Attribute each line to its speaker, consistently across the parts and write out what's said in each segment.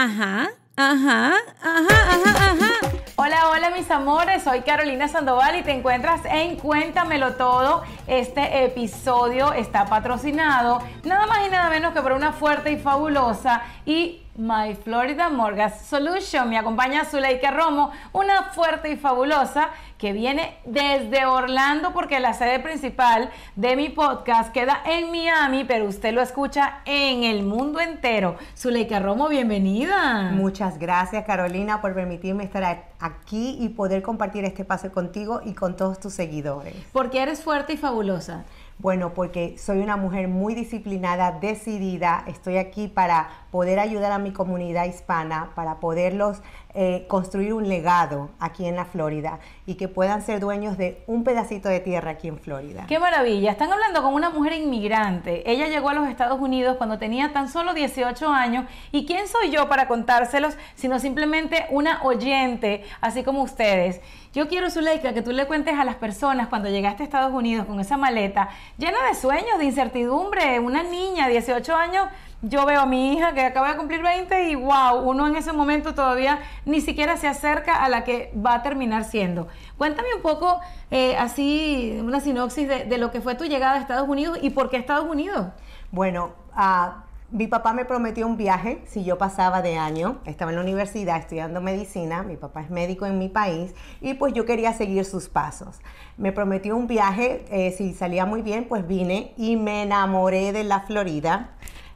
Speaker 1: Ajá, ajá, ajá, ajá, ajá.
Speaker 2: Hola, hola mis amores, soy Carolina Sandoval y te encuentras en Cuéntamelo Todo. Este episodio está patrocinado nada más y nada menos que por una fuerte y fabulosa y My Florida Mortgage Solution. Me acompaña Zuleika Romo, una fuerte y fabulosa que viene desde Orlando porque la sede principal de mi podcast queda en Miami, pero usted lo escucha en el mundo entero. Zuleika Romo, bienvenida.
Speaker 3: Muchas gracias Carolina por permitirme estar aquí y poder compartir este paso contigo y con todos tus seguidores.
Speaker 2: Porque eres fuerte y fabulosa.
Speaker 3: Bueno, porque soy una mujer muy disciplinada, decidida. Estoy aquí para poder ayudar a mi comunidad hispana, para poderlos eh, construir un legado aquí en la Florida y que puedan ser dueños de un pedacito de tierra aquí en Florida.
Speaker 2: Qué maravilla. Están hablando con una mujer inmigrante. Ella llegó a los Estados Unidos cuando tenía tan solo 18 años. ¿Y quién soy yo para contárselos? Sino simplemente una oyente, así como ustedes. Yo quiero, Zuleika, que tú le cuentes a las personas cuando llegaste a Estados Unidos con esa maleta llena de sueños, de incertidumbre, una niña, 18 años, yo veo a mi hija que acaba de cumplir 20 y wow, uno en ese momento todavía ni siquiera se acerca a la que va a terminar siendo. Cuéntame un poco eh, así, una sinopsis de, lo que fue tu llegada a Estados Unidos y por qué Estados Unidos.
Speaker 3: Bueno, uh, mi papá me prometió un viaje si yo pasaba de año. Estaba en la universidad estudiando medicina. Mi papá es médico en mi país y pues yo quería seguir sus pasos. Me prometió un viaje. Eh, si salía muy bien, pues vine y me enamoré de la Florida.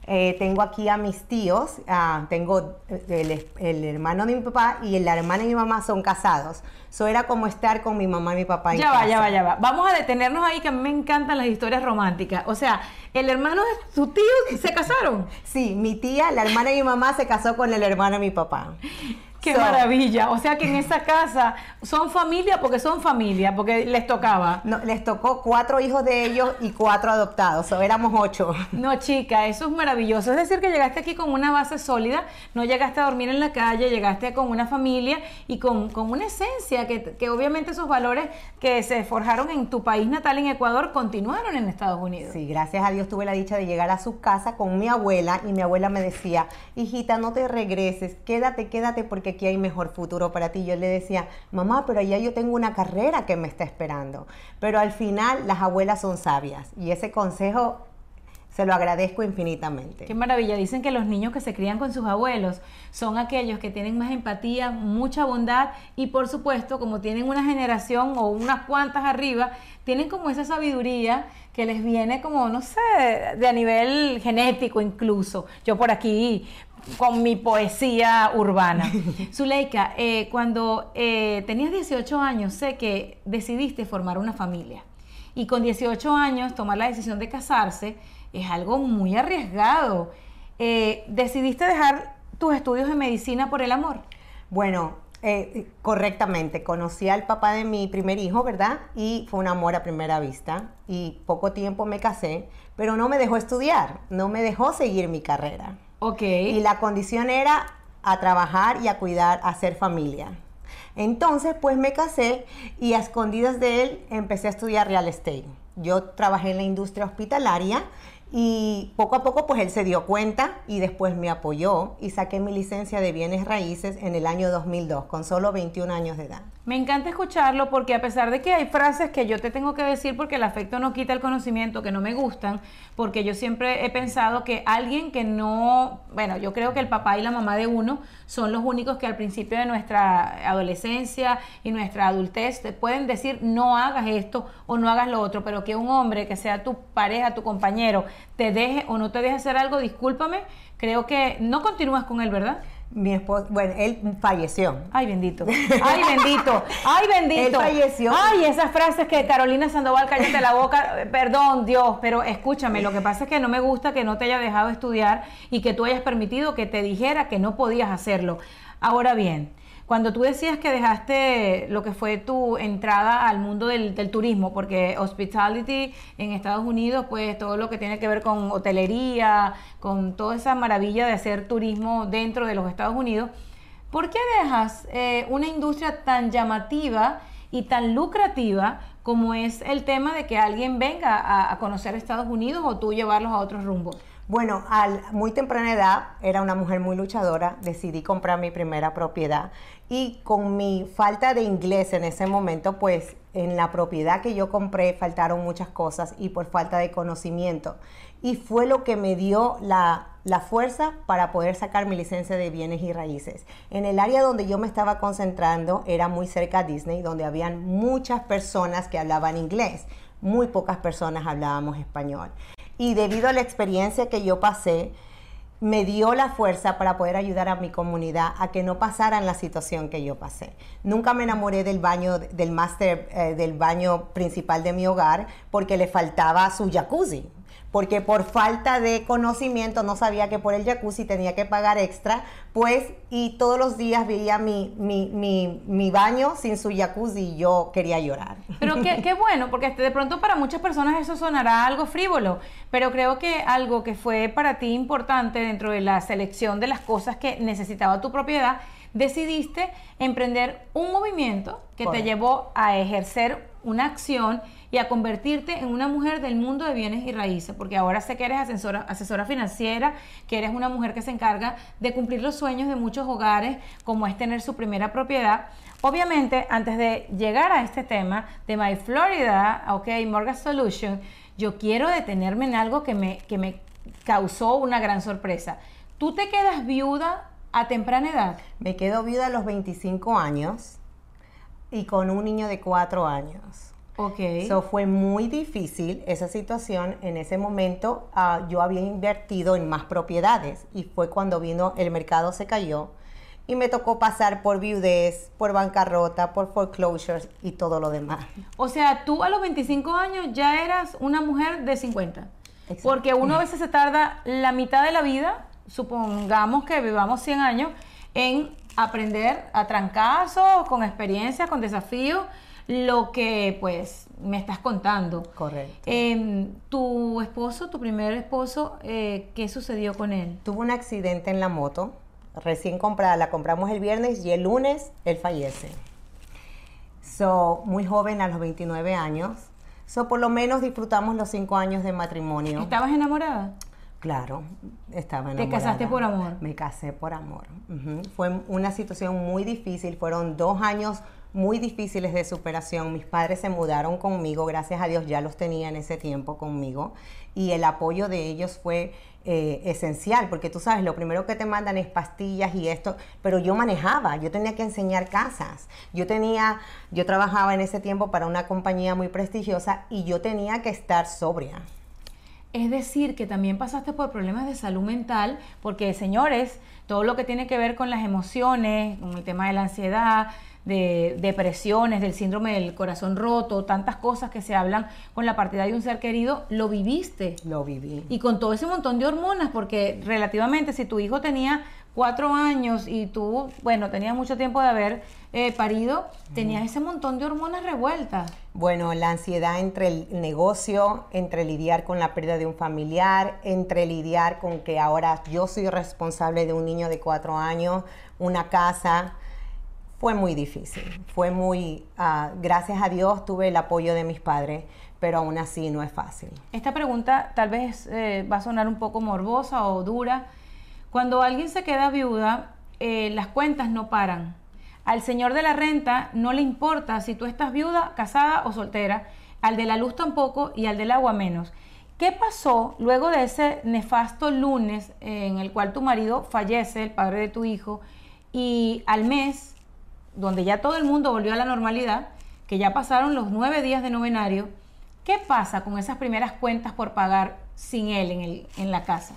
Speaker 3: Eh, tengo aquí a mis tíos, ah, tengo el, el, hermano de mi papá y la hermana de mi mamá son casados. Eso era como estar con mi mamá y mi papá.
Speaker 2: ya va, ya va, ya va. Vamos a detenernos ahí que a mí me encantan las historias románticas. O sea, el hermano de tu tío se casaron.
Speaker 3: Sí, mi tía, la hermana de mi mamá se casó con el hermano de mi papá.
Speaker 2: Qué maravilla. O sea que en esa casa son familia porque son familia, porque les tocaba.
Speaker 3: No, les tocó cuatro hijos de ellos y cuatro adoptados. O éramos ocho.
Speaker 2: No, chica, eso es maravilloso. Es decir, que llegaste aquí con una base sólida, no llegaste a dormir en la calle, llegaste con una familia y con, una esencia, que, que obviamente esos valores que se forjaron en tu país natal, en Ecuador, continuaron en Estados Unidos.
Speaker 3: Sí, gracias a Dios tuve la dicha de llegar a su casa con mi abuela y mi abuela me decía, hijita, no te regreses, quédate, quédate porque aquí hay mejor futuro para ti. Yo le decía, mamá, pero allá yo tengo una carrera que me está esperando. Pero al final las abuelas son sabias y ese consejo se lo agradezco infinitamente.
Speaker 2: Qué maravilla. Dicen que los niños que se crían con sus abuelos son aquellos que tienen más empatía, mucha bondad y por supuesto, como tienen una generación o unas cuantas arriba, tienen como esa sabiduría que les viene como, no sé, de a nivel genético incluso. Yo por aquí con mi poesía urbana. Zuleika, eh, cuando eh, tenías 18 años, sé que decidiste formar una familia. Y con 18 años, tomar la decisión de casarse es algo muy arriesgado. Eh, ¿Decidiste dejar tus estudios de medicina por el amor?
Speaker 3: Bueno, correctamente. Conocí al papá de mi primer hijo, ¿verdad? Y fue un amor a primera vista. Y poco tiempo me casé, pero no me dejó estudiar, no me dejó seguir mi carrera. Y la condición era a trabajar y a cuidar, a hacer familia. Entonces, pues me casé y a escondidas de él empecé a estudiar real estate. Yo trabajé en la industria hospitalaria y poco a poco pues él se dio cuenta y después me apoyó y saqué mi licencia de bienes raíces en el año 2002 con solo 21 años de edad.
Speaker 2: Me encanta escucharlo porque a pesar de que hay frases que yo te tengo que decir porque el afecto no quita el conocimiento, que no me gustan, porque yo siempre he pensado que alguien que no, bueno, yo creo que el papá y la mamá de uno son los únicos que al principio de nuestra adolescencia y nuestra adultez te pueden decir no hagas esto o no hagas lo otro, pero que un hombre que sea tu pareja, tu compañero, te deje o no te deje hacer algo, discúlpame, creo que no continúas con él, ¿verdad?
Speaker 3: Mi esposo, bueno, él falleció.
Speaker 2: Ay, bendito. Ay, bendito. Ay, bendito.
Speaker 3: Él falleció.
Speaker 2: Ay, esas frases que Carolina Sandoval, cállate la boca. Perdón, Dios, pero escúchame, lo que pasa es que no me gusta que no te haya dejado estudiar y que tú hayas permitido que te dijera que no podías hacerlo. Ahora bien, cuando tú decías que dejaste lo que fue tu entrada al mundo del, turismo, porque hospitality en Estados Unidos, pues todo lo que tiene que ver con hotelería, con toda esa maravilla de hacer turismo dentro de los Estados Unidos, ¿por qué dejas eh, una industria tan llamativa y tan lucrativa como es el tema de que alguien venga a, a conocer Estados Unidos o tú llevarlos a otros rumbos?
Speaker 3: Bueno, a muy temprana edad era una mujer muy luchadora, decidí comprar mi primera propiedad y con mi falta de inglés en ese momento, pues en la propiedad que yo compré faltaron muchas cosas y por falta de conocimiento. Y fue lo que me dio la, la fuerza para poder sacar mi licencia de bienes y raíces. En el área donde yo me estaba concentrando era muy cerca a Disney, donde habían muchas personas que hablaban inglés. Muy pocas personas hablábamos español. Y debido a la experiencia que yo pasé, me dio la fuerza para poder ayudar a mi comunidad a que no pasaran la situación que yo pasé. Nunca me enamoré del baño, del máster, eh, del baño principal de mi hogar porque le faltaba su jacuzzi porque por falta de conocimiento no sabía que por el jacuzzi tenía que pagar extra, pues, y todos los días veía mi, mi, mi, mi baño sin su jacuzzi y yo quería llorar.
Speaker 2: Pero qué, qué bueno, porque de pronto para muchas personas eso sonará algo frívolo, pero creo que algo que fue para ti importante dentro de la selección de las cosas que necesitaba tu propiedad, decidiste emprender un movimiento que te llevó a ejercer una acción y a convertirte en una mujer del mundo de bienes y raíces, porque ahora sé que eres asesora, asesora financiera, que eres una mujer que se encarga de cumplir los sueños de muchos hogares, como es tener su primera propiedad. Obviamente, antes de llegar a este tema de My Florida, ok, Mortgage Solution, yo quiero detenerme en algo que me, que me causó una gran sorpresa. Tú te quedas viuda a temprana edad.
Speaker 3: Me quedo viuda a los 25 años y con un niño de 4 años.
Speaker 2: Ok.
Speaker 3: So, fue muy difícil esa situación. En ese momento ah, yo había invertido en más propiedades y fue cuando vino el mercado se cayó y me tocó pasar por viudez, por bancarrota, por foreclosures y todo lo demás.
Speaker 2: O sea, tú a los 25 años ya eras una mujer de 50.
Speaker 3: Exacto.
Speaker 2: Porque uno a veces se tarda la mitad de la vida, supongamos que vivamos 100 años, en aprender a trancazos, con experiencias, con desafíos, lo que pues me estás contando.
Speaker 3: Correcto.
Speaker 2: Em, tu esposo, tu primer esposo, eh, ¿qué sucedió con él?
Speaker 3: Tuvo un accidente en la moto, recién comprada, la compramos el viernes y el lunes él fallece. So, muy joven, a los 29 años. So, por lo menos disfrutamos los 5 años de matrimonio.
Speaker 2: ¿Estabas enamorada?
Speaker 3: Claro, estaba
Speaker 2: ¿Te
Speaker 3: enamorada.
Speaker 2: casaste por amor?
Speaker 3: Me casé por amor. Fue una situación muy difícil, fueron dos años muy difíciles de superación. Mis padres se mudaron conmigo, gracias a Dios ya los tenía en ese tiempo conmigo y el apoyo de ellos fue eh, esencial, porque tú sabes, lo primero que te mandan es pastillas y esto, pero yo manejaba, yo tenía que enseñar casas, yo tenía, yo trabajaba en ese tiempo para una compañía muy prestigiosa y yo tenía que estar sobria.
Speaker 2: Es decir, que también pasaste por problemas de salud mental, porque señores, todo lo que tiene que ver con las emociones, con el tema de la ansiedad, de depresiones, del síndrome del corazón roto, tantas cosas que se hablan con la partida de un ser querido, lo viviste.
Speaker 3: Lo viví.
Speaker 2: Y con todo ese montón de hormonas, porque relativamente si tu hijo tenía cuatro años y tú, bueno, tenías mucho tiempo de haber eh, parido, tenías ese montón de hormonas revueltas.
Speaker 3: Bueno, la ansiedad entre el negocio, entre lidiar con la pérdida de un familiar, entre lidiar con que ahora yo soy responsable de un niño de cuatro años, una casa, fue muy difícil. Fue muy, ah, gracias a Dios tuve el apoyo de mis padres, pero aún así no es fácil.
Speaker 2: Esta pregunta tal vez eh, va a sonar un poco morbosa o dura. Cuando alguien se queda viuda, eh, las cuentas no paran. Al señor de la renta no le importa si tú estás viuda, casada o soltera. Al de la luz tampoco y al del agua menos. ¿Qué pasó luego de ese nefasto lunes en el cual tu marido fallece, el padre de tu hijo, y al mes, donde ya todo el mundo volvió a la normalidad, que ya pasaron los nueve días de novenario, ¿qué pasa con esas primeras cuentas por pagar sin él en, el, en la casa?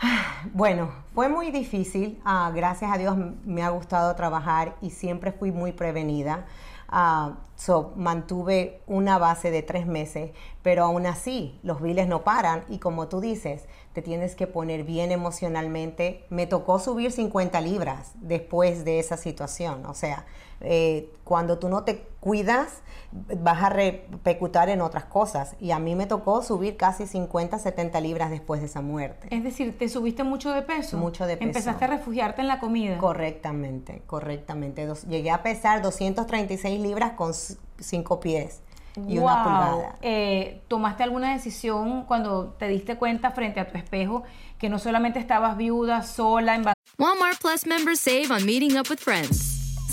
Speaker 3: Bueno, fue muy difícil. Ah, gracias a Dios me ha gustado trabajar y siempre fui muy prevenida. Ah, so, mantuve una base de tres meses, pero aún así los biles no paran y como tú dices, te tienes que poner bien emocionalmente. Me tocó subir 50 libras después de esa situación. O sea, eh, cuando tú no te cuidas, vas a repercutir en otras cosas. Y a mí me tocó subir casi 50, 70 libras después de esa muerte.
Speaker 2: Es decir, te subiste mucho de peso.
Speaker 3: Mucho de peso.
Speaker 2: Empezaste a refugiarte en la comida.
Speaker 3: Correctamente, correctamente. Dos- llegué a pesar 236 libras con 5 pies. Y una
Speaker 2: Wow.
Speaker 3: pulgada.
Speaker 2: Eh, ¿Tomaste alguna decisión cuando te diste cuenta frente a tu espejo que no solamente estabas viuda, sola, en
Speaker 4: Walmart Plus members save on meeting up with friends.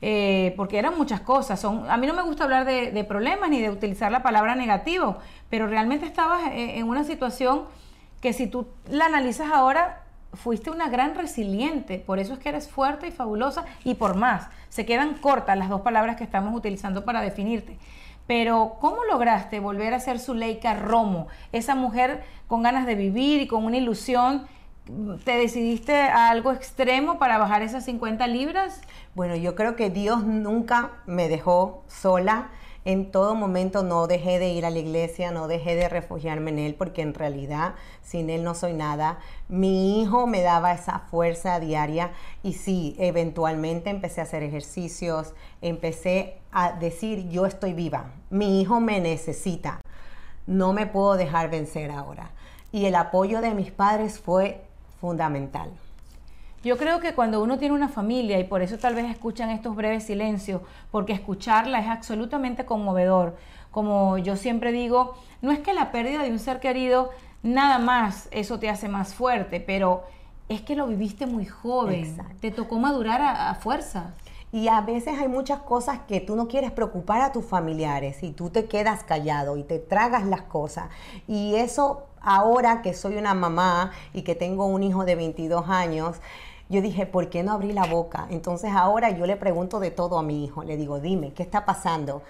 Speaker 2: eh, porque eran muchas cosas. A mí no me gusta hablar de, problemas ni de utilizar la palabra negativo, pero realmente estabas eh, en una situación que si tú la analizas ahora, fuiste una gran resiliente, por eso es que eres fuerte y fabulosa y por más. Se quedan cortas las dos palabras que estamos utilizando para definirte. Pero, ¿cómo lograste volver a ser Zuleika Romo? Esa mujer con ganas de vivir y con una ilusión. ¿Te decidiste a algo extremo para bajar esas 50 libras?
Speaker 3: Bueno, yo creo que Dios nunca me dejó sola. En todo momento no dejé de ir a la iglesia, no dejé de refugiarme en Él, porque en realidad sin Él no soy nada. Mi hijo me daba esa fuerza diaria y sí, eventualmente empecé a hacer ejercicios, empecé a decir, yo estoy viva, mi hijo me necesita, no me puedo dejar vencer ahora. Y el apoyo de mis padres fue fundamental.
Speaker 2: Yo creo que cuando uno tiene una familia, y por eso tal vez escuchan estos breves silencios, porque escucharla es absolutamente conmovedor. Como yo siempre digo, no es que la pérdida de un ser querido, nada más eso te hace más fuerte, pero es que lo viviste muy joven,
Speaker 3: Exacto.
Speaker 2: te tocó madurar a, a fuerza.
Speaker 3: Y a veces hay muchas cosas que tú no quieres preocupar a tus familiares y tú te quedas callado y te tragas las cosas. Y eso ahora que soy una mamá y que tengo un hijo de 22 años, yo dije, ¿por qué no abrí la boca? Entonces ahora yo le pregunto de todo a mi hijo. Le digo, dime, ¿qué está pasando?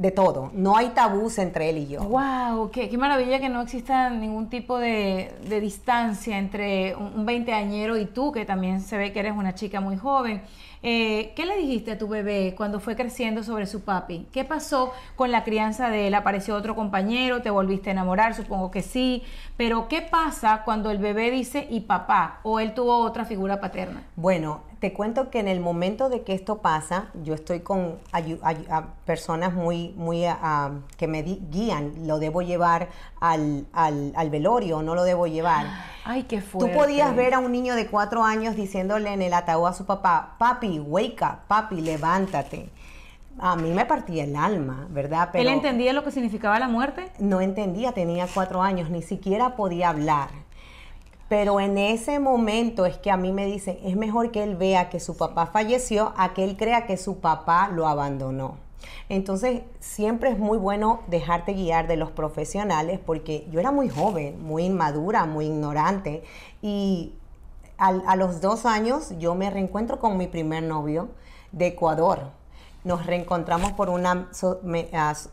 Speaker 3: De todo. No hay tabús entre él y yo.
Speaker 2: ¡Wow! Qué, qué maravilla que no exista ningún tipo de, de distancia entre un, un veinteañero y tú, que también se ve que eres una chica muy joven. Eh, ¿Qué le dijiste a tu bebé cuando fue creciendo sobre su papi? ¿Qué pasó con la crianza de él? ¿Apareció otro compañero? ¿Te volviste a enamorar? Supongo que sí. Pero ¿qué pasa cuando el bebé dice y papá? ¿O él tuvo otra figura paterna?
Speaker 3: Bueno, te cuento que en el momento de que esto pasa, yo estoy con personas muy, muy ah, que me guían. Lo debo llevar al, al- al velorio, no lo debo llevar.
Speaker 2: Ay, qué fuerte.
Speaker 3: Tú podías ver a un niño de cuatro años diciéndole en el ataúd a su papá, papi, wake up, papi, levántate. A mí me partía el alma, ¿verdad?
Speaker 2: ¿Él entendía lo que significaba la muerte?
Speaker 3: no entendía, tenía cuatro años, ni siquiera podía hablar. Pero en ese momento es que a mí me dicen, es mejor que él vea que su papá falleció a que él crea que su papá lo abandonó. Entonces, siempre es muy bueno dejarte guiar de los profesionales porque yo era muy joven, muy inmadura, muy ignorante y al- a los dos años yo me reencuentro con mi primer novio de Ecuador. Nos reencontramos por una so- me- s-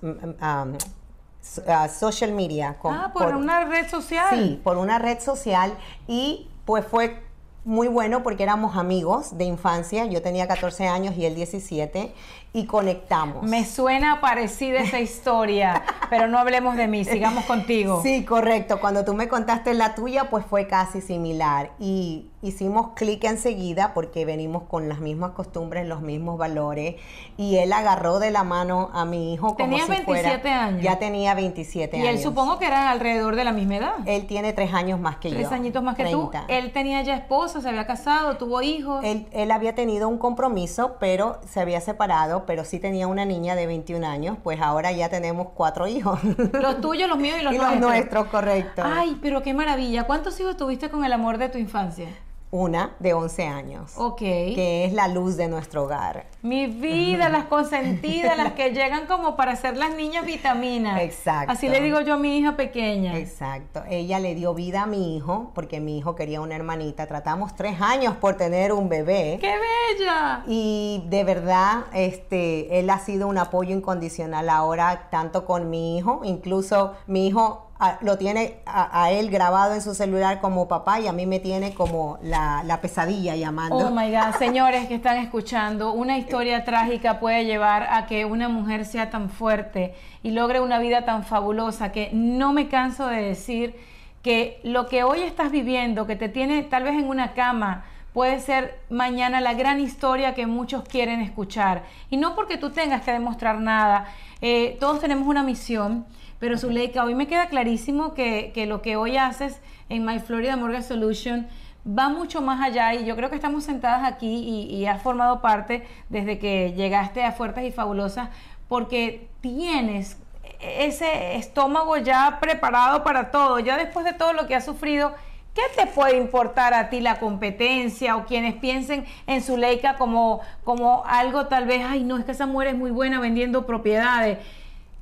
Speaker 3: ah, social media. con-
Speaker 2: ah, por, una red social.
Speaker 3: Sí, por una red social y pues fue muy bueno porque éramos amigos de infancia. Yo tenía 14 años y él 17 y conectamos.
Speaker 2: Me suena parecida esa historia, pero no hablemos de mí, sigamos contigo.
Speaker 3: Sí, correcto. Cuando tú me contaste la tuya, pues fue casi similar. Y hicimos clic enseguida porque venimos con las mismas costumbres, los mismos valores. Y él agarró de la mano a mi hijo como
Speaker 2: Tenías
Speaker 3: si fuera-
Speaker 2: 27 años.
Speaker 3: Ya tenía 27
Speaker 2: Y
Speaker 3: años.
Speaker 2: él supongo que era alrededor de la misma edad.
Speaker 3: Él tiene tres años más que yo.
Speaker 2: Tres añitos más que
Speaker 3: 30.
Speaker 2: tú. Él tenía ya esposa, se había casado, tuvo hijos.
Speaker 3: Él, él había tenido un compromiso, pero se había separado, pero sí tenía una niña de 21 años, pues ahora ya tenemos cuatro hijos.
Speaker 2: Los tuyos, los míos y los
Speaker 3: y los
Speaker 2: nuestros.
Speaker 3: nuestros, correcto.
Speaker 2: Ay, pero qué maravilla. ¿Cuántos hijos tuviste con el amor de tu infancia?
Speaker 3: Una de 11 años,
Speaker 2: Ok.
Speaker 3: que es la luz de nuestro hogar.
Speaker 2: Mi vida, las consentidas, las que llegan como para ser las niñas vitaminas.
Speaker 3: Exacto.
Speaker 2: Así le digo yo a mi hija pequeña.
Speaker 3: Exacto. Ella le dio vida a mi hijo, porque mi hijo quería una hermanita. Tratamos tres años por tener un bebé.
Speaker 2: ¡Qué bella!
Speaker 3: Y de verdad, este, él ha sido un apoyo incondicional ahora, tanto con mi hijo, incluso mi hijo a- lo tiene a, a él grabado en su celular como papá y a mí me tiene como la, la pesadilla llamando.
Speaker 2: Oh my God, señores que están escuchando, una historia trágica puede llevar a que una mujer sea tan fuerte y logre una vida tan fabulosa que no me canso de decir que lo que hoy estás viviendo, que te tiene tal vez en una cama, puede ser mañana la gran historia que muchos quieren escuchar. Y no porque tú tengas que demostrar nada, eh, todos tenemos una misión, pero Zuleika, hoy me queda clarísimo que, que lo que hoy haces en My Florida Mortgage Solution va mucho más allá y yo creo que estamos sentadas aquí y, y has formado parte desde que llegaste a Fuertes y Fabulosas porque tienes ese estómago ya preparado para todo, ya después de todo lo que has sufrido, ¿qué te puede importar a ti la competencia o quienes piensen en Zuleika como, como algo tal vez, ay no, es que esa mujer es muy buena vendiendo propiedades?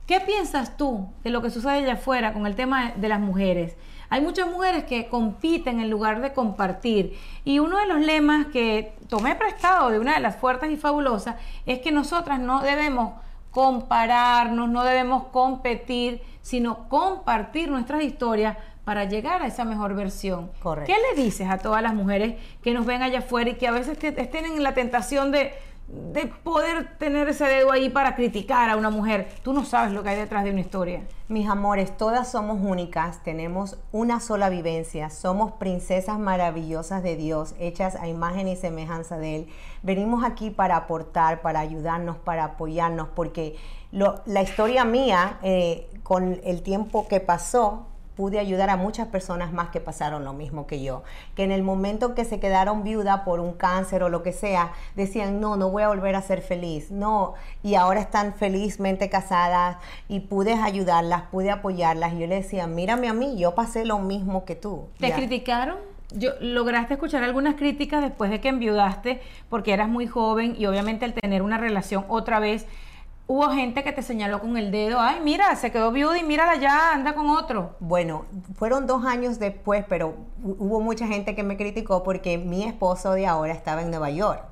Speaker 2: ¿Qué piensas tú de lo que sucede allá afuera con el tema de las mujeres? Hay muchas mujeres que compiten en lugar de compartir. Y uno de los lemas que tomé prestado de una de las fuertes y fabulosas es que nosotras no debemos compararnos, no debemos competir, sino compartir nuestras historias para llegar a esa mejor versión.
Speaker 3: Correcto.
Speaker 2: ¿Qué le dices a todas las mujeres que nos ven allá afuera y que a veces estén en la tentación de, de poder tener ese dedo ahí para criticar a una mujer? Tú no sabes lo que hay detrás de una historia.
Speaker 3: Mis amores, todas somos únicas, tenemos una sola vivencia, somos princesas maravillosas de Dios, hechas a imagen y semejanza de Él. Venimos aquí para aportar, para ayudarnos, para apoyarnos, porque la historia mía, eh, con el tiempo que pasó, pude ayudar a muchas personas más que pasaron lo mismo que yo, que en el momento que se quedaron viuda por un cáncer o lo que sea, decían, no, no voy a volver a ser feliz, no, y ahora están felizmente casadas y pude ayudarlas, pude apoyarlas, y yo le decía, mírame a mí, yo pasé lo mismo que tú.
Speaker 2: ¿Te
Speaker 3: Ya.
Speaker 2: criticaron? Yo, ¿Lograste escuchar algunas críticas después de que enviudaste porque eras muy joven y obviamente al tener una relación otra vez, hubo gente que te señaló con el dedo, ay, mira, se quedó viuda y mírala ya, anda con otro.
Speaker 3: Bueno, fueron dos años después, pero hu- hubo mucha gente que me criticó porque mi esposo de ahora estaba en Nueva York.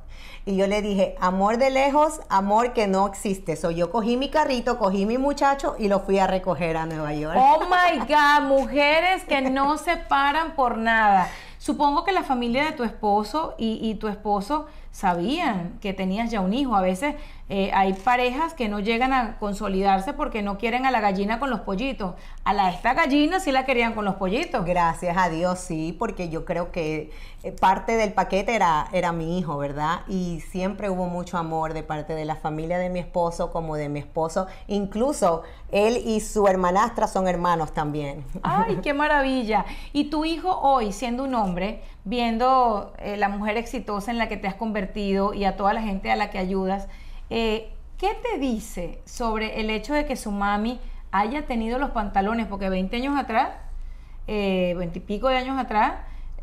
Speaker 3: Y yo le dije, amor de lejos, amor que no existe. So, yo cogí mi carrito, cogí mi muchacho y lo fui a recoger a Nueva York.
Speaker 2: Oh my God, mujeres que no se paran por nada. Supongo que la familia de tu esposo y, y tu esposo sabían que tenías ya un hijo. A veces eh, hay parejas que no llegan a consolidarse porque no quieren a la gallina con los pollitos. A la esta gallina sí la querían con los pollitos.
Speaker 3: Gracias a Dios, sí, porque yo creo que eh, parte del paquete era, era mi hijo, ¿verdad? Y siempre hubo mucho amor de parte de la familia de mi esposo como de mi esposo. Incluso él y su hermanastra son hermanos también.
Speaker 2: Ay, qué maravilla. Y tu hijo hoy, siendo un hombre, viendo eh, la mujer exitosa en la que te has convertido y a toda la gente a la que ayudas, eh, ¿qué te dice sobre el hecho de que su mami haya tenido los pantalones? Porque 20 años atrás, eh, 20 y pico de años atrás,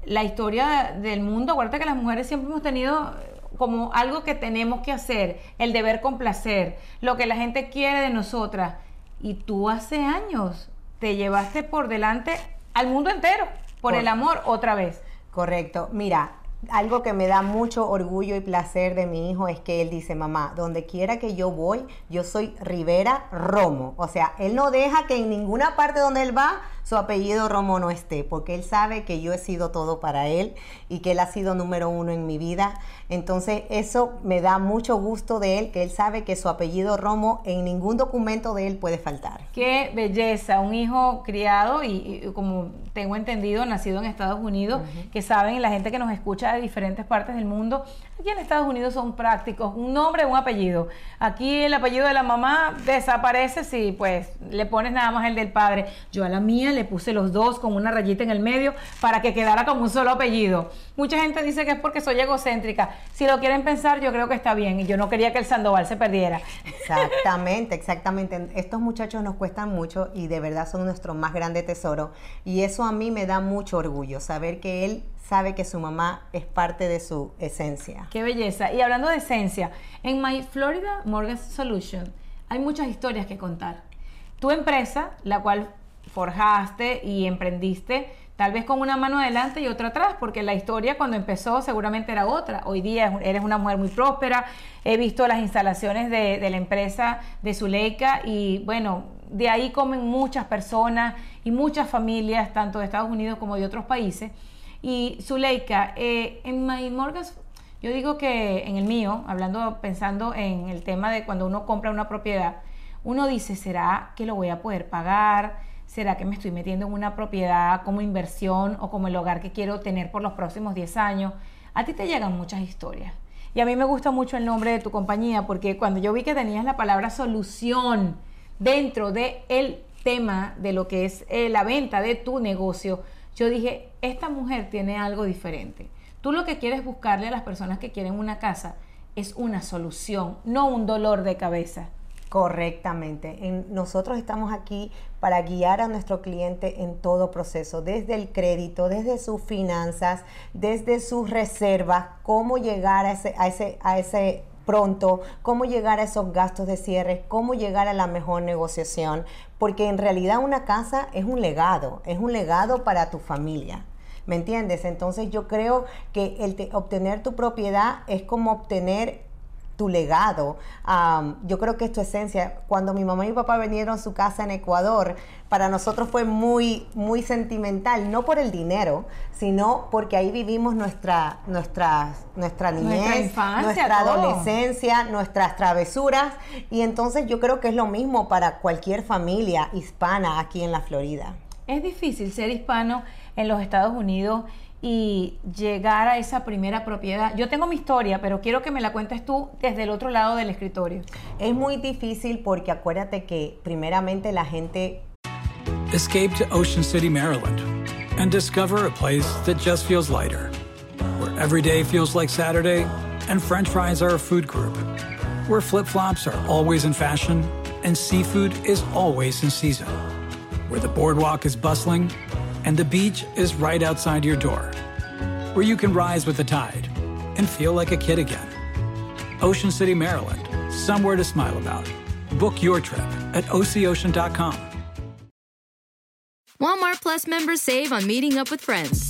Speaker 2: la historia del mundo, acuérdate que las mujeres siempre hemos tenido eh, como algo que tenemos que hacer, el deber complacer, lo que la gente quiere de nosotras. Y tú hace años te llevaste por delante al mundo entero, por
Speaker 3: Por-
Speaker 2: el amor otra vez.
Speaker 3: Correcto. Mira, algo que me da mucho orgullo y placer de mi hijo es que él dice, mamá, donde quiera que yo voy, yo soy Rivera Romo. O sea, él no deja que en ninguna parte donde él va su apellido Romo no esté, porque él sabe que yo he sido todo para él y que él ha sido número uno en mi vida. Entonces, eso me da mucho gusto de él, que él sabe que su apellido Romo en ningún documento de él puede faltar.
Speaker 2: Qué belleza, un hijo criado y, y como tengo entendido, nacido en Estados Unidos, que saben, la gente que nos escucha de diferentes partes del mundo, aquí en Estados Unidos son prácticos, un nombre, un apellido. Aquí el apellido de la mamá desaparece si pues le pones nada más el del padre. Yo a la mía le puse los dos con una rayita en el medio para que quedara como un solo apellido. Mucha gente dice que es porque soy egocéntrica. Si lo quieren pensar, yo creo que está bien y yo no quería que el Sandoval se perdiera.
Speaker 3: Exactamente, exactamente. Estos muchachos nos cuestan mucho y de verdad son nuestro más grande tesoro. Y eso a mí me da mucho orgullo, saber que él sabe que su mamá es parte de su esencia.
Speaker 2: Qué belleza. Y hablando de esencia, en My Florida Mortgage Solution hay muchas historias que contar. Tu empresa, la cual forjaste y emprendiste, tal vez con una mano adelante y otra atrás, porque la historia cuando empezó seguramente era otra. Hoy día eres una mujer muy próspera. He visto las instalaciones de, la empresa de Zuleika y bueno, de ahí comen muchas personas y muchas familias, tanto de Estados Unidos como de otros países. Y Zuleika, eh, en My Mortgage, yo digo que en el mío, hablando, pensando en el tema de cuando uno compra una propiedad, uno dice, ¿será que lo voy a poder pagar? ¿Será que me estoy metiendo en una propiedad como inversión o como el hogar que quiero tener por los próximos 10 años? A ti te llegan muchas historias. Y a mí me gusta mucho el nombre de tu compañía porque cuando yo vi que tenías la palabra solución dentro del el tema de lo que es eh, la venta de tu negocio, yo dije, esta mujer tiene algo diferente. Tú lo que quieres buscarle a las personas que quieren una casa es una solución, no un dolor de cabeza.
Speaker 3: Correctamente. nosotros estamos aquí para guiar a nuestro cliente en todo proceso, desde el crédito, desde sus finanzas, desde sus reservas, cómo llegar a ese, a ese, a ese pronto, cómo llegar a esos gastos de cierre, cómo llegar a la mejor negociación, porque en realidad una casa es un legado, es un legado para tu familia. ¿Me entiendes? Entonces yo creo que el obtener tu propiedad es como obtener tu legado. yo creo que es tu esencia. Cuando mi mamá y mi papá vinieron a su casa en Ecuador, para nosotros fue muy, muy sentimental, no por el dinero, sino porque ahí vivimos nuestra, nuestra, nuestra niñez, nuestra, adolescencia, nuestras travesuras. Y entonces yo creo que es lo mismo para cualquier familia hispana aquí en la Florida.
Speaker 2: Es difícil ser hispano en los Estados Unidos y llegar a esa primera propiedad. Yo tengo mi historia, pero quiero que me la cuentes tú desde el otro lado del escritorio.
Speaker 3: Es muy difícil porque acuérdate que primeramente la gente
Speaker 5: Escape to Ocean City, Maryland and discover a place that just feels lighter. Where every day feels like Saturday and french fries are a food group. Where flip-flops are always in fashion and seafood is always in season. Where the boardwalk is bustling and the beach is right outside your door, where you can rise with the tide and feel like a kid again. Ocean City, Maryland, somewhere to smile about. Book your trip at OCOcean.com.
Speaker 4: Walmart Plus members save on meeting up with friends.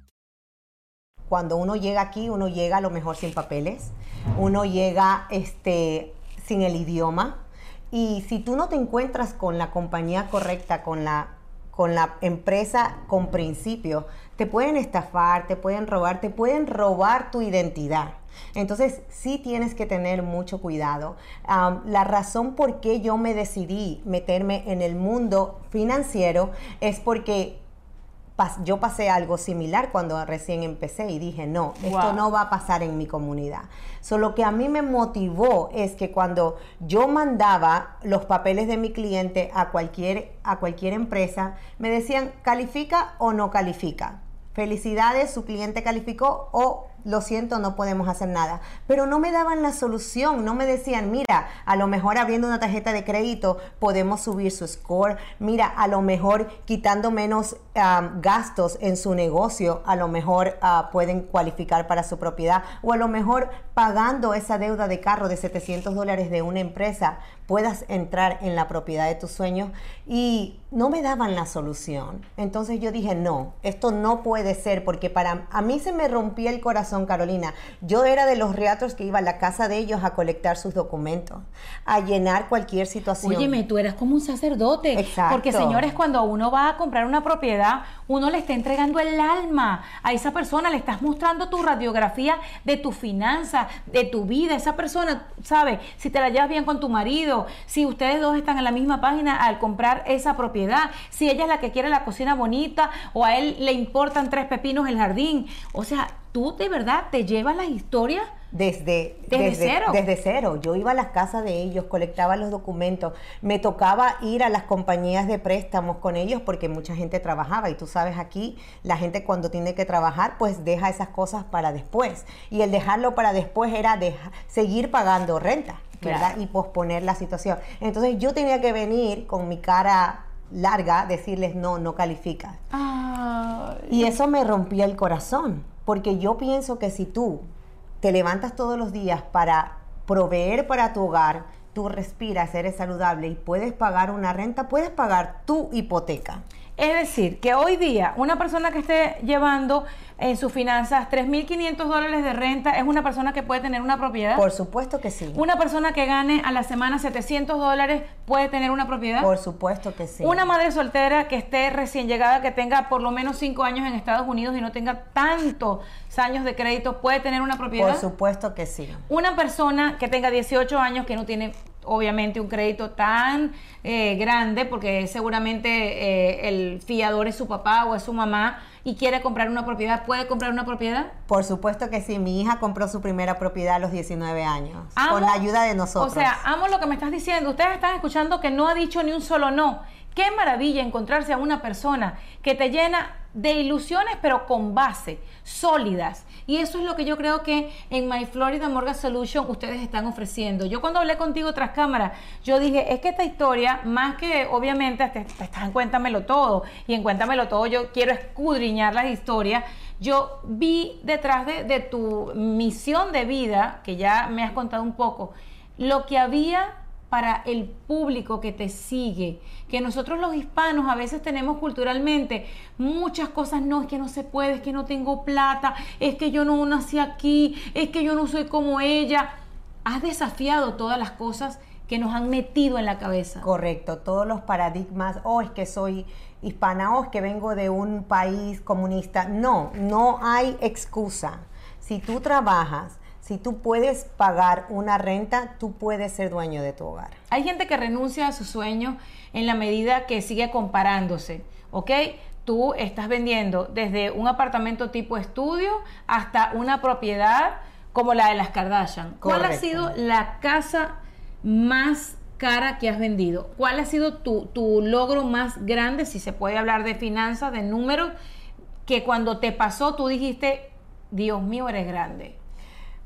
Speaker 3: Cuando uno llega aquí, uno llega a lo mejor sin papeles, uno llega este, sin el idioma. Y si tú no te encuentras con la compañía correcta, con la, con la empresa con principio, te pueden estafar, te pueden robar, te pueden robar tu identidad. Entonces sí tienes que tener mucho cuidado. la razón por qué yo me decidí meterme en el mundo financiero es porque yo pasé algo similar cuando recién empecé y dije, no, esto no va a pasar en mi comunidad. Solo que a mí me motivó es que cuando yo mandaba los papeles de mi cliente a cualquier, a cualquier empresa, me decían, ¿califica o no califica? Felicidades, su cliente calificó o lo siento, no podemos hacer nada. Pero no me daban la solución, no me decían, mira, a lo mejor abriendo una tarjeta de crédito podemos subir su score, mira, a lo mejor quitando menos gastos en su negocio, a lo mejor ah, pueden cualificar para su propiedad o a lo mejor pagando esa deuda de carro de 700 dólares de una empresa puedas entrar en la propiedad de tus sueños y no me daban la solución. Entonces yo dije, no, esto no puede ser porque para a mí se me rompía el corazón Carolina. Yo era de los reatros que iba a la casa de ellos a colectar sus documentos, a llenar cualquier situación.
Speaker 2: Óyeme, tú eras como un sacerdote.
Speaker 3: Exacto.
Speaker 2: Porque, señores, cuando uno va a comprar una propiedad, uno le está entregando el alma a esa persona, le estás mostrando tu radiografía de tu finanza, de tu vida. Esa persona, ¿sabe? Si te la llevas bien con tu marido, si ustedes dos están en la misma página al comprar esa propiedad, si ella es la que quiere la cocina bonita o a él le importan tres pepinos el jardín. O sea, tú de verdad te llevas las historias
Speaker 3: desde, desde, cero. Desde cero. Yo iba a las casas de ellos, colectaba los documentos, me tocaba ir a las compañías de préstamos con ellos porque mucha gente trabajaba y tú sabes aquí, la gente cuando tiene que trabajar pues deja esas cosas para después. Y el dejarlo para después era seguir pagando renta, ¿verdad? Y posponer la situación. Entonces yo tenía que venir con mi cara larga decirles no, no calificas. Y eso me rompía el corazón, porque yo pienso que si tú te levantas todos los días para proveer para tu hogar, tú respiras, eres saludable y puedes pagar una renta, puedes pagar tu hipoteca.
Speaker 2: Es decir, que hoy día una persona que esté llevando en sus finanzas 3.500 dólares de renta es una persona que puede tener una propiedad.
Speaker 3: Por supuesto que sí.
Speaker 2: Una persona que gane a la semana 700 dólares puede tener una propiedad.
Speaker 3: Por supuesto que sí.
Speaker 2: Una madre soltera que esté recién llegada, que tenga por lo menos 5 años en Estados Unidos y no tenga tantos años de crédito, puede tener una propiedad.
Speaker 3: Por supuesto que sí.
Speaker 2: Una persona que tenga 18 años, que no tiene obviamente un crédito tan eh, grande, porque seguramente eh, el fiador es su papá o es su mamá y quiere comprar una propiedad, ¿puede comprar una propiedad?
Speaker 3: Por supuesto que sí. Mi hija compró su primera propiedad a los 19 años,
Speaker 2: Amo-
Speaker 3: con la ayuda de nosotros.
Speaker 2: O sea, amo lo que me estás diciendo. Ustedes están escuchando que no ha dicho ni un solo no. Qué maravilla encontrarse a una persona que te llena de ilusiones, pero con base, sólidas. Y eso es lo que yo creo que en My Florida Mortgage Solution ustedes están ofreciendo. Yo cuando hablé contigo tras cámara, yo dije, es que esta historia, más que obviamente te, estás en Cuéntamelo Todo, y en Cuéntamelo Todo yo quiero escudriñar las historias, yo vi detrás de, de tu misión de vida, que ya me has contado un poco, lo que había para el público que te sigue, que nosotros los hispanos a veces tenemos culturalmente muchas cosas, no, es que no se puede, es que no tengo plata, es que yo no nací aquí, es que yo no soy como ella. Has desafiado todas las cosas que nos han metido en la cabeza.
Speaker 3: Correcto, todos los paradigmas, o es que soy hispana, o es que vengo de un país comunista. No, no hay excusa. Si tú trabajas, si tú puedes pagar una renta, tú puedes ser dueño de tu hogar.
Speaker 2: Hay gente que renuncia a sus sueños en la medida que sigue comparándose, ¿ok? Tú estás vendiendo desde un apartamento tipo estudio hasta una propiedad como la de las Kardashian. ¿Cuál ha sido la casa más cara que has vendido? ¿Cuál ha sido tu, tu logro más grande, si se puede hablar de finanzas, de números, que cuando te pasó tú dijiste, Dios mío, eres grande?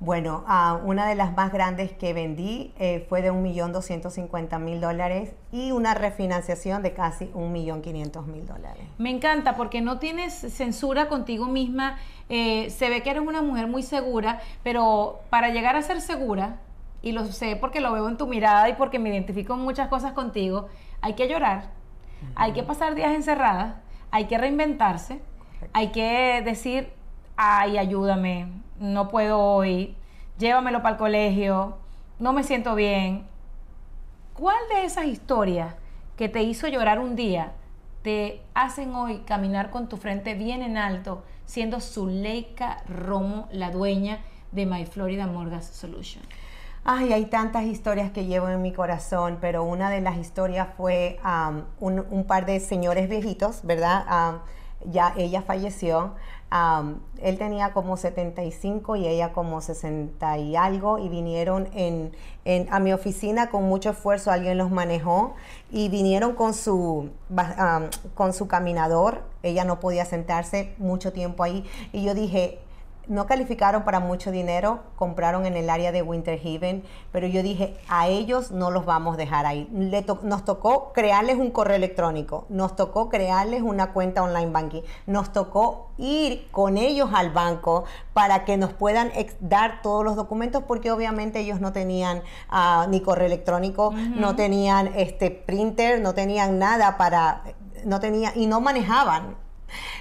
Speaker 3: Bueno, ah, una de las más grandes que vendí eh, fue de 1.250.000 dólares y una refinanciación de casi 1.500.000 dólares.
Speaker 2: Me encanta porque no tienes censura contigo misma. eh, se ve que eres una mujer muy segura, pero para llegar a ser segura, y lo sé porque lo veo en tu mirada y porque me identifico en muchas cosas contigo, hay que llorar, hay que pasar días encerradas, hay que reinventarse, hay que decir, ay, ayúdame, no puedo hoy, llévamelo para el colegio, no me siento bien. ¿Cuál de esas historias que te hizo llorar un día te hacen hoy caminar con tu frente bien en alto, siendo Zuleika Romo la dueña de My Florida Mortgage Solution?
Speaker 3: Ay, hay tantas historias que llevo en mi corazón, pero una de las historias fue am, un, par de señores viejitos, ¿verdad? Ya ella falleció. am, él tenía como 75 y ella como 60 y algo y vinieron en, en- a mi oficina con mucho esfuerzo, alguien los manejó y vinieron con su, am, con su caminador. Ella no podía sentarse mucho tiempo ahí y yo dije, no calificaron para mucho dinero, compraron en el área de Winter Haven, pero yo dije, a ellos no los vamos a dejar ahí. Le to- nos tocó crearles un correo electrónico, nos tocó crearles una cuenta online banking, nos tocó ir con ellos al banco para que nos puedan dar todos los documentos, porque obviamente ellos no tenían ah, ni correo electrónico, no tenían este printer, no tenían nada para, no tenían, y no manejaban.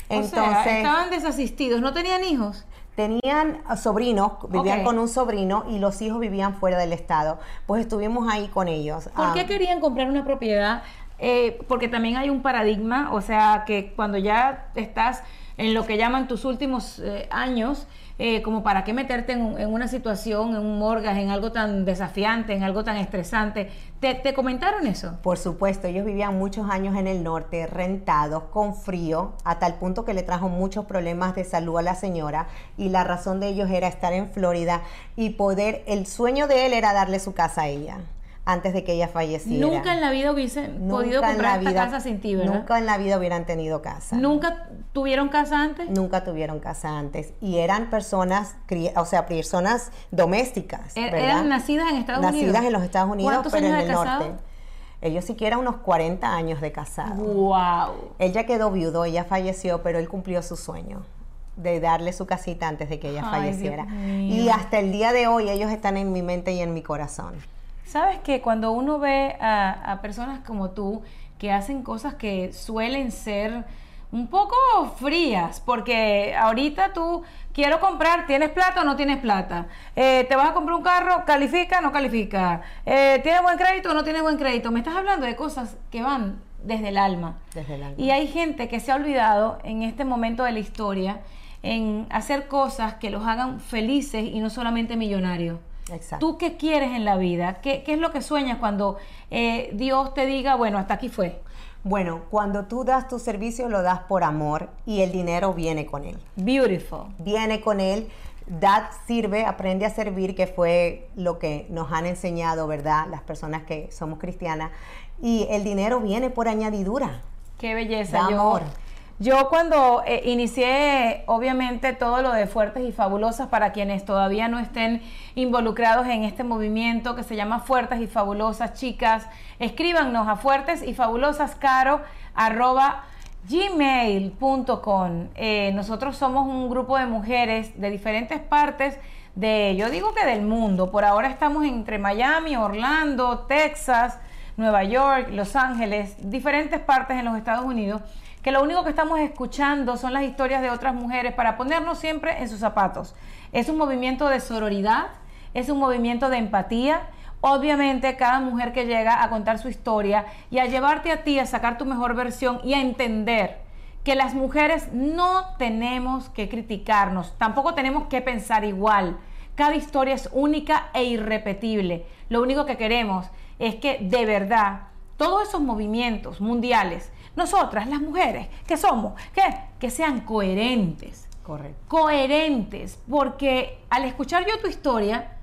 Speaker 2: o sea, estaban desasistidos, ¿no tenían hijos?
Speaker 3: Tenían ah, sobrinos, vivían con un sobrino y los hijos vivían fuera del estado. Pues estuvimos ahí con ellos.
Speaker 2: ¿Por
Speaker 3: Ah,
Speaker 2: qué querían comprar una propiedad? Eh, porque también hay un paradigma, o sea, que cuando ya estás en lo que llaman tus últimos eh, años, eh, como para qué meterte en, en una situación, en un mortgage, en algo tan desafiante, en algo tan estresante. ¿Te, te comentaron eso?
Speaker 3: Por supuesto, ellos vivían muchos años en el norte, rentados, con frío, a tal punto que le trajo muchos problemas de salud a la señora y la razón de ellos era estar en Florida y poder, el sueño de él era darle su casa a ella antes de que ella falleciera.
Speaker 2: Nunca en la vida hubiesen podido comprar esta
Speaker 3: vida-
Speaker 2: casa sin ti, ¿verdad?
Speaker 3: Nunca en la vida hubieran tenido casa.
Speaker 2: ¿Nunca tuvieron casa antes?
Speaker 3: Nunca tuvieron casa antes y eran personas, o sea, personas domésticas.
Speaker 2: Er-
Speaker 3: ¿verdad?
Speaker 2: eran nacidas en Estados
Speaker 3: nacidas
Speaker 2: Unidos.
Speaker 3: en los Estados Unidos,
Speaker 2: ¿Cuántos
Speaker 3: pero en el
Speaker 2: casado?
Speaker 3: norte. ellos siquiera unos 40 años de casado.
Speaker 2: Wow.
Speaker 3: Él ya quedó viudo, ella falleció, pero él cumplió su sueño de darle su casita antes de que ella
Speaker 2: Ay,
Speaker 3: falleciera. Y hasta el día de hoy ellos están en mi mente y en mi corazón.
Speaker 2: Sabes que cuando uno ve a, a personas como tú que hacen cosas que suelen ser un poco frías, porque ahorita tú quiero comprar, ¿tienes plata o no tienes plata? Eh, ¿Te vas a comprar un carro? ¿Califica o no califica? Eh, ¿Tienes buen crédito o no tienes buen crédito? Me estás hablando de cosas que van desde el alma.
Speaker 3: Desde el alma.
Speaker 2: Y hay gente que se ha olvidado en este momento de la historia en hacer cosas que los hagan felices y no solamente millonarios.
Speaker 3: Exacto.
Speaker 2: ¿Tú qué quieres en la vida? ¿Qué, qué es lo que sueñas cuando eh, Dios te diga, bueno, hasta aquí fue?
Speaker 3: Bueno, cuando tú das tu servicio lo das por amor y el dinero viene con él.
Speaker 2: Beautiful.
Speaker 3: Viene con él, da, sirve, aprende a servir, que fue lo que nos han enseñado, ¿verdad? Las personas que somos cristianas. Y el dinero viene por añadidura.
Speaker 2: Qué belleza.
Speaker 3: Amor.
Speaker 2: yo cuando eh, inicié, obviamente, todo lo de Fuertes y Fabulosas, para quienes todavía no estén involucrados en este movimiento que se llama Fuertes y Fabulosas, chicas, escríbanos a fuertes y fabulosas caro arroba gmail.com. Eh, nosotros somos un grupo de mujeres de diferentes partes de, yo digo que del mundo. Por ahora estamos entre Miami, Orlando, Texas, Nueva York, Los Ángeles, diferentes partes en los Estados Unidos, que lo único que estamos escuchando son las historias de otras mujeres para ponernos siempre en sus zapatos. Es un movimiento de sororidad, es un movimiento de empatía. Obviamente cada mujer que llega a contar su historia y a llevarte a ti a sacar tu mejor versión y a entender que las mujeres no tenemos que criticarnos, tampoco tenemos que pensar igual. Cada historia es única e irrepetible. Lo único que queremos es que de verdad todos esos movimientos mundiales, nosotras las mujeres, que somos, que, que sean coherentes.
Speaker 3: Correcto.
Speaker 2: coherentes, porque al escuchar yo tu historia,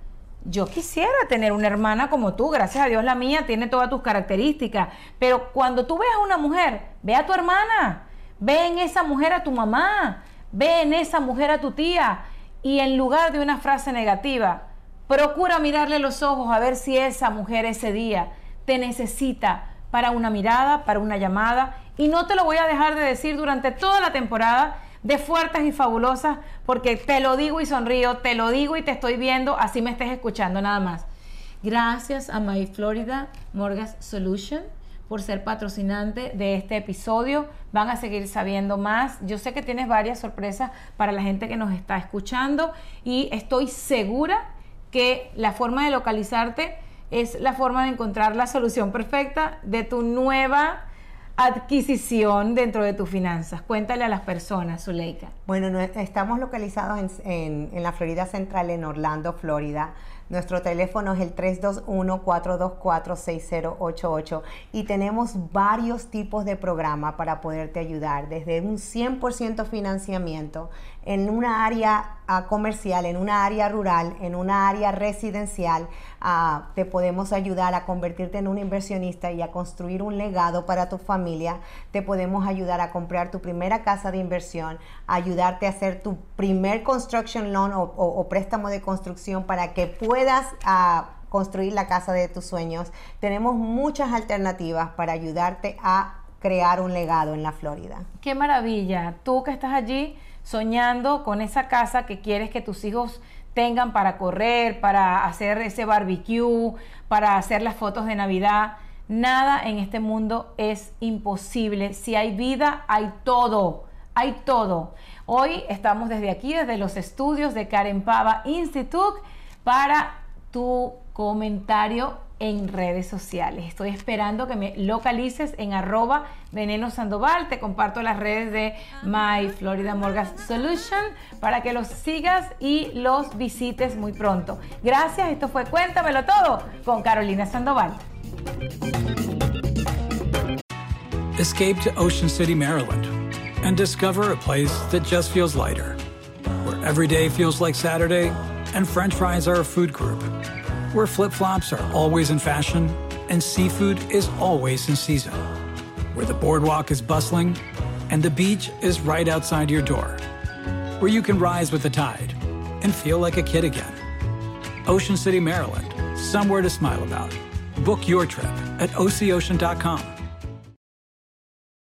Speaker 2: yo quisiera tener una hermana como tú, gracias a Dios la mía tiene todas tus características, pero cuando tú veas a una mujer, ve a tu hermana, ve en esa mujer a tu mamá, ve en esa mujer a tu tía, y en lugar de una frase negativa, procura mirarle los ojos a ver si esa mujer ese día te necesita para una mirada, para una llamada, y no te lo voy a dejar de decir durante toda la temporada de fuertes y fabulosas, porque te lo digo y sonrío, te lo digo y te estoy viendo, así me estés escuchando nada más. Gracias a My Florida Mortgage Solution por ser patrocinante de este episodio. Van a seguir sabiendo más. Yo sé que tienes varias sorpresas para la gente que nos está escuchando y estoy segura que la forma de localizarte es la forma de encontrar la solución perfecta de tu nueva adquisición dentro de tus finanzas. Cuéntale a las personas, Zuleika.
Speaker 3: Bueno, no- estamos localizados en, en- en la Florida Central, en Orlando, Florida. Nuestro teléfono es el 321-424-6088 y tenemos varios tipos de programa para poderte ayudar, desde un 100% financiamiento en una área ah, comercial, en una área rural, en una área residencial. ah, te podemos ayudar a convertirte en un inversionista y a construir un legado para tu familia. Te podemos ayudar a comprar tu primera casa de inversión, ayudarte a hacer tu primer construction loan o préstamo de construcción para que puedas ah, construir la casa de tus sueños. Tenemos muchas alternativas para ayudarte a crear un legado en la Florida.
Speaker 2: Qué maravilla. Tú que estás allí soñando con esa casa que quieres que tus hijos tengan para correr, para hacer ese barbecue, para hacer las fotos de Navidad. Nada en este mundo es imposible. Si hay vida, hay todo. Hay todo. Hoy estamos desde aquí, desde los estudios de Karen Pava Institute, para tu comentario en redes sociales. Estoy esperando que me localices en arroba veneno sandoval. Te comparto las redes de My Florida Mortgage Solution para que los sigas y los visites muy pronto. Gracias. Esto fue Cuéntamelo Todo con Carolina Sandoval.
Speaker 5: Escape to Ocean City, Maryland, and discover a place that just feels lighter, where every day feels like Saturday and French fries are a food group, where flip flops are always in fashion and seafood is always in season, where the boardwalk is bustling and the beach is right outside your door, where you can rise with the tide and feel like a kid again. Ocean City, Maryland, somewhere to smile about. Book your trip at OCOcean.com.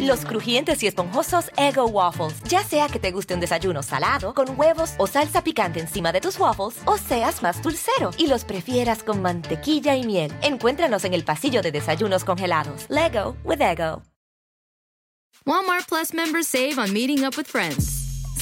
Speaker 6: Los crujientes y esponjosos Ego Waffles. Ya sea que te guste un desayuno salado, con huevos o salsa picante encima de tus waffles, o seas más dulcero y los prefieras con mantequilla y miel. Encuéntranos en el pasillo de desayunos congelados. Lego with Ego.
Speaker 4: Walmart Plus members save on meeting up with friends.